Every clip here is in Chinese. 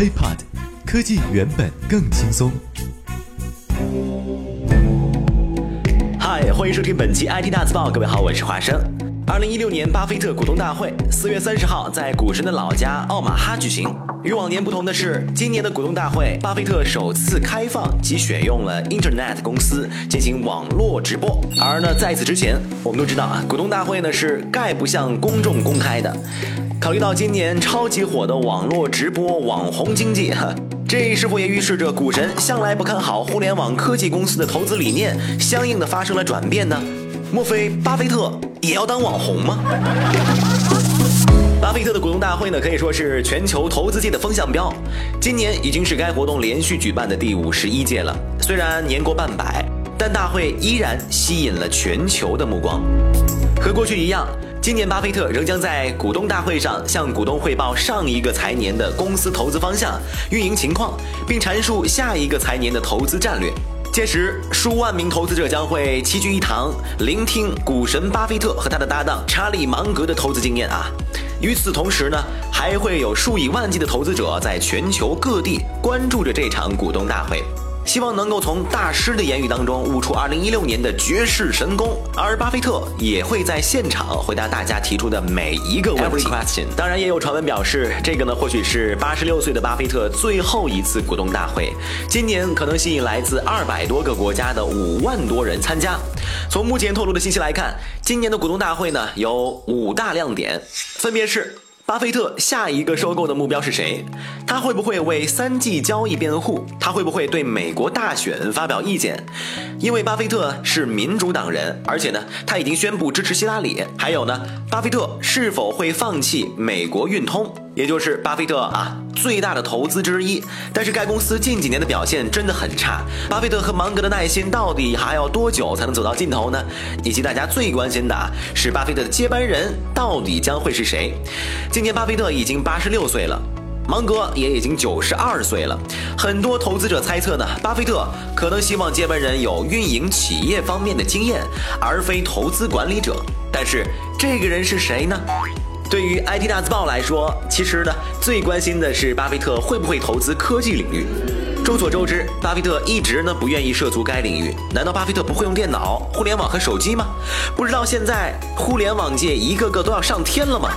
HiPod，科技原本更轻松。嗨，欢迎收听本期 IT 大字报，各位好，我是华生。二零一六年巴菲特股东大会四月三十号在股神的老家奥马哈举行。与往年不同的是，今年的股东大会，巴菲特首次开放及选用了 Internet 公司进行网络直播。而呢，在此之前，我们都知道啊，股东大会呢是概不向公众公开的。考虑到今年超级火的网络直播网红经济，哈，这是否也预示着股神向来不看好互联网科技公司的投资理念，相应的发生了转变呢？莫非巴菲特也要当网红吗？巴菲特的股东大会呢，可以说是全球投资界的风向标。今年已经是该活动连续举办的第五十一届了。虽然年过半百，但大会依然吸引了全球的目光。和过去一样，今年巴菲特仍将在股东大会上向股东汇报上一个财年的公司投资方向、运营情况，并阐述下一个财年的投资战略。届时，数万名投资者将会齐聚一堂，聆听股神巴菲特和他的搭档查理芒格的投资经验啊。与此同时呢，还会有数以万计的投资者在全球各地关注着这场股东大会。希望能够从大师的言语当中悟出2016年的绝世神功，而巴菲特也会在现场回答大家提出的每一个问题。当然，也有传闻表示，这个呢或许是86岁的巴菲特最后一次股东大会，今年可能吸引来自200多个国家的5万多人参加。从目前透露的信息来看，今年的股东大会呢有五大亮点，分别是。巴菲特下一个收购的目标是谁？他会不会为三季交易辩护？他会不会对美国大选发表意见？因为巴菲特是民主党人，而且呢，他已经宣布支持希拉里。还有呢，巴菲特是否会放弃美国运通？也就是巴菲特啊最大的投资之一，但是该公司近几年的表现真的很差。巴菲特和芒格的耐心到底还要多久才能走到尽头呢？以及大家最关心的是巴菲特的接班人到底将会是谁？今年巴菲特已经八十六岁了，芒格也已经九十二岁了。很多投资者猜测呢，巴菲特可能希望接班人有运营企业方面的经验，而非投资管理者。但是这个人是谁呢？对于 IT 大字报来说，其实呢，最关心的是巴菲特会不会投资科技领域。众所周知，巴菲特一直呢不愿意涉足该领域。难道巴菲特不会用电脑、互联网和手机吗？不知道现在互联网界一个个都要上天了吗？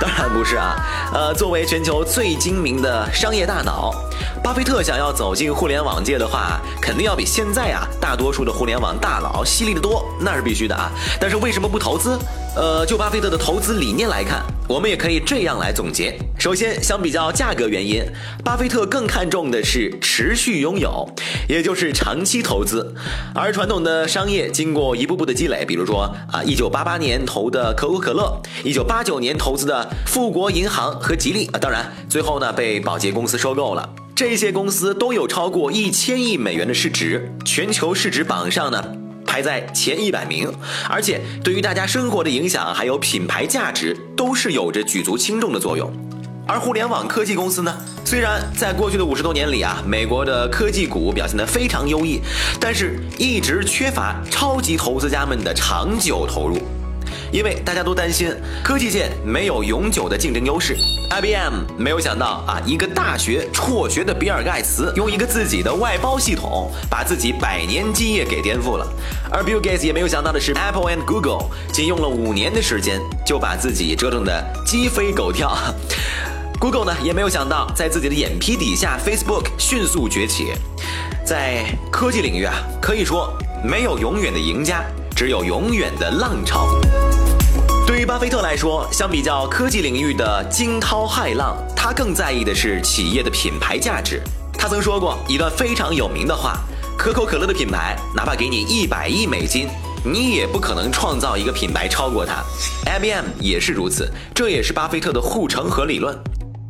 当然不是啊。呃，作为全球最精明的商业大脑，巴菲特想要走进互联网界的话，肯定要比现在啊大多数的互联网大佬犀利得多，那是必须的啊。但是为什么不投资？呃，就巴菲特的投资理念来看，我们也可以这样来总结。首先，相比较价格原因，巴菲特更看重的是持续拥有，也就是长期投资。而传统的商业经过一步步的积累，比如说啊，一九八八年投的可口可乐，一九八九年投资的富国银行和吉利啊，当然最后呢被宝洁公司收购了。这些公司都有超过一千亿美元的市值，全球市值榜上呢。排在前一百名，而且对于大家生活的影响还有品牌价值，都是有着举足轻重的作用。而互联网科技公司呢，虽然在过去的五十多年里啊，美国的科技股表现得非常优异，但是一直缺乏超级投资家们的长久投入。因为大家都担心科技界没有永久的竞争优势，IBM 没有想到啊，一个大学辍学的比尔盖茨用一个自己的外包系统，把自己百年基业给颠覆了。而 Bill Gates 也没有想到的是，Apple and Google 仅用了五年的时间，就把自己折腾的鸡飞狗跳。Google 呢，也没有想到，在自己的眼皮底下，Facebook 迅速崛起。在科技领域啊，可以说没有永远的赢家，只有永远的浪潮。对巴菲特来说，相比较科技领域的惊涛骇浪，他更在意的是企业的品牌价值。他曾说过一段非常有名的话：可口可乐的品牌，哪怕给你一百亿美金，你也不可能创造一个品牌超过它。IBM 也是如此，这也是巴菲特的护城河理论。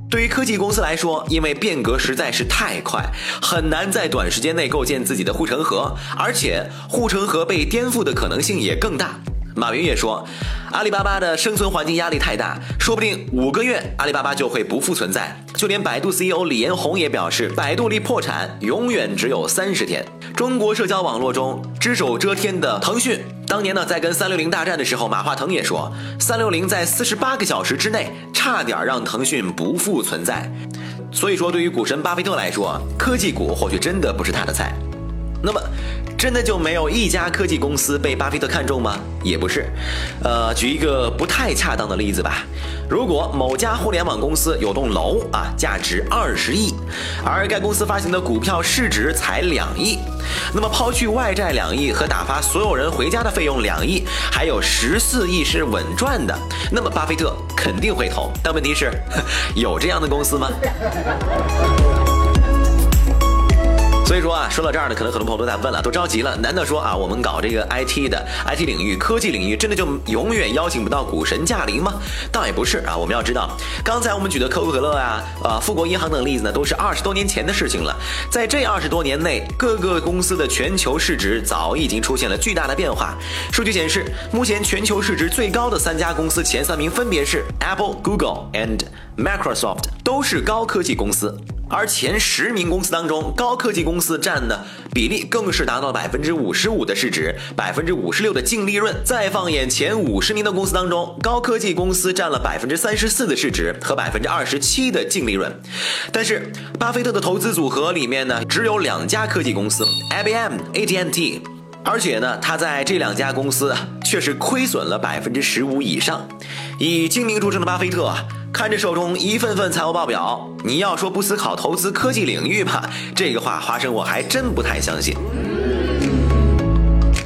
对于科技公司来说，因为变革实在是太快，很难在短时间内构建自己的护城河，而且护城河被颠覆的可能性也更大。马云也说，阿里巴巴的生存环境压力太大，说不定五个月阿里巴巴就会不复存在。就连百度 CEO 李彦宏也表示，百度离破产永远只有三十天。中国社交网络中只手遮天的腾讯，当年呢在跟三六零大战的时候，马化腾也说，三六零在四十八个小时之内差点让腾讯不复存在。所以说，对于股神巴菲特来说，科技股或许真的不是他的菜。那么。真的就没有一家科技公司被巴菲特看中吗？也不是。呃，举一个不太恰当的例子吧。如果某家互联网公司有栋楼啊，价值二十亿，而该公司发行的股票市值才两亿，那么抛去外债两亿和打发所有人回家的费用两亿，还有十四亿是稳赚的，那么巴菲特肯定会投。但问题是，有这样的公司吗？所以说啊，说到这儿呢，可能很多朋友都在问了，都着急了。难道说啊，我们搞这个 IT 的 IT 领域、科技领域，真的就永远邀请不到股神驾临吗？倒也不是啊。我们要知道，刚才我们举的可口可乐呀、啊富国银行等例子呢，都是二十多年前的事情了。在这二十多年内，各个公司的全球市值早已经出现了巨大的变化。数据显示，目前全球市值最高的三家公司前三名分别是 Apple、Google and Microsoft，都是高科技公司。而前十名公司当中，高科技公司占的比例更是达到百分之五十五的市值，百分之五十六的净利润。再放眼前五十名的公司当中，高科技公司占了百分之三十四的市值和百分之二十七的净利润。但是，巴菲特的投资组合里面呢，只有两家科技公司，IBM、AT&T，而且呢，他在这两家公司却是亏损了百分之十五以上。以精明著称的巴菲特。看着手中一份份财务报表，你要说不思考投资科技领域吧，这个话花生我还真不太相信。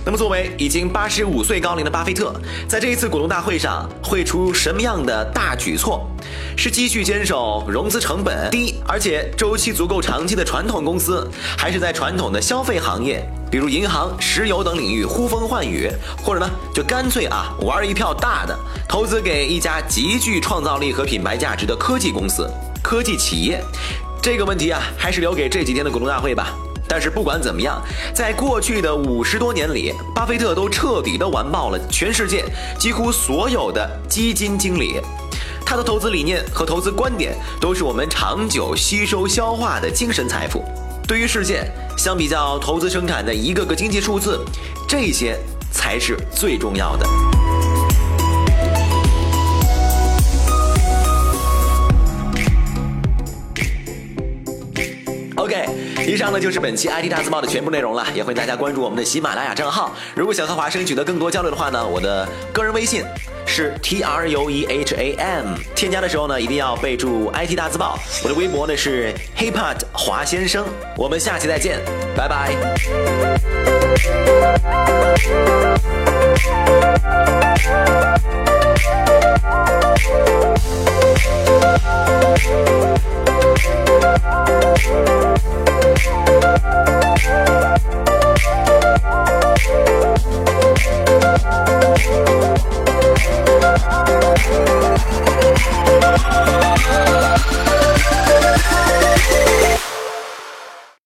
那么，作为已经八十五岁高龄的巴菲特，在这一次股东大会上会出什么样的大举措？是继续坚守融资成本低而且周期足够长期的传统公司，还是在传统的消费行业，比如银行、石油等领域呼风唤雨，或者呢，就干脆啊玩一票大的，投资给一家极具创造力和品牌价值的科技公司、科技企业？这个问题啊，还是留给这几天的股东大会吧。但是不管怎么样，在过去的五十多年里，巴菲特都彻底的完爆了全世界几乎所有的基金经理。他的投资理念和投资观点都是我们长久吸收消化的精神财富。对于世界，相比较投资生产的一个个经济数字，这些才是最重要的。OK。以上呢就是本期 IT 大字报的全部内容了，也欢迎大家关注我们的喜马拉雅账号。如果想和华生取得更多交流的话呢，我的个人微信是 T R U E H A M，添加的时候呢一定要备注 IT 大字报。我的微博呢是 HipHop 华先生，我们下期再见，拜拜。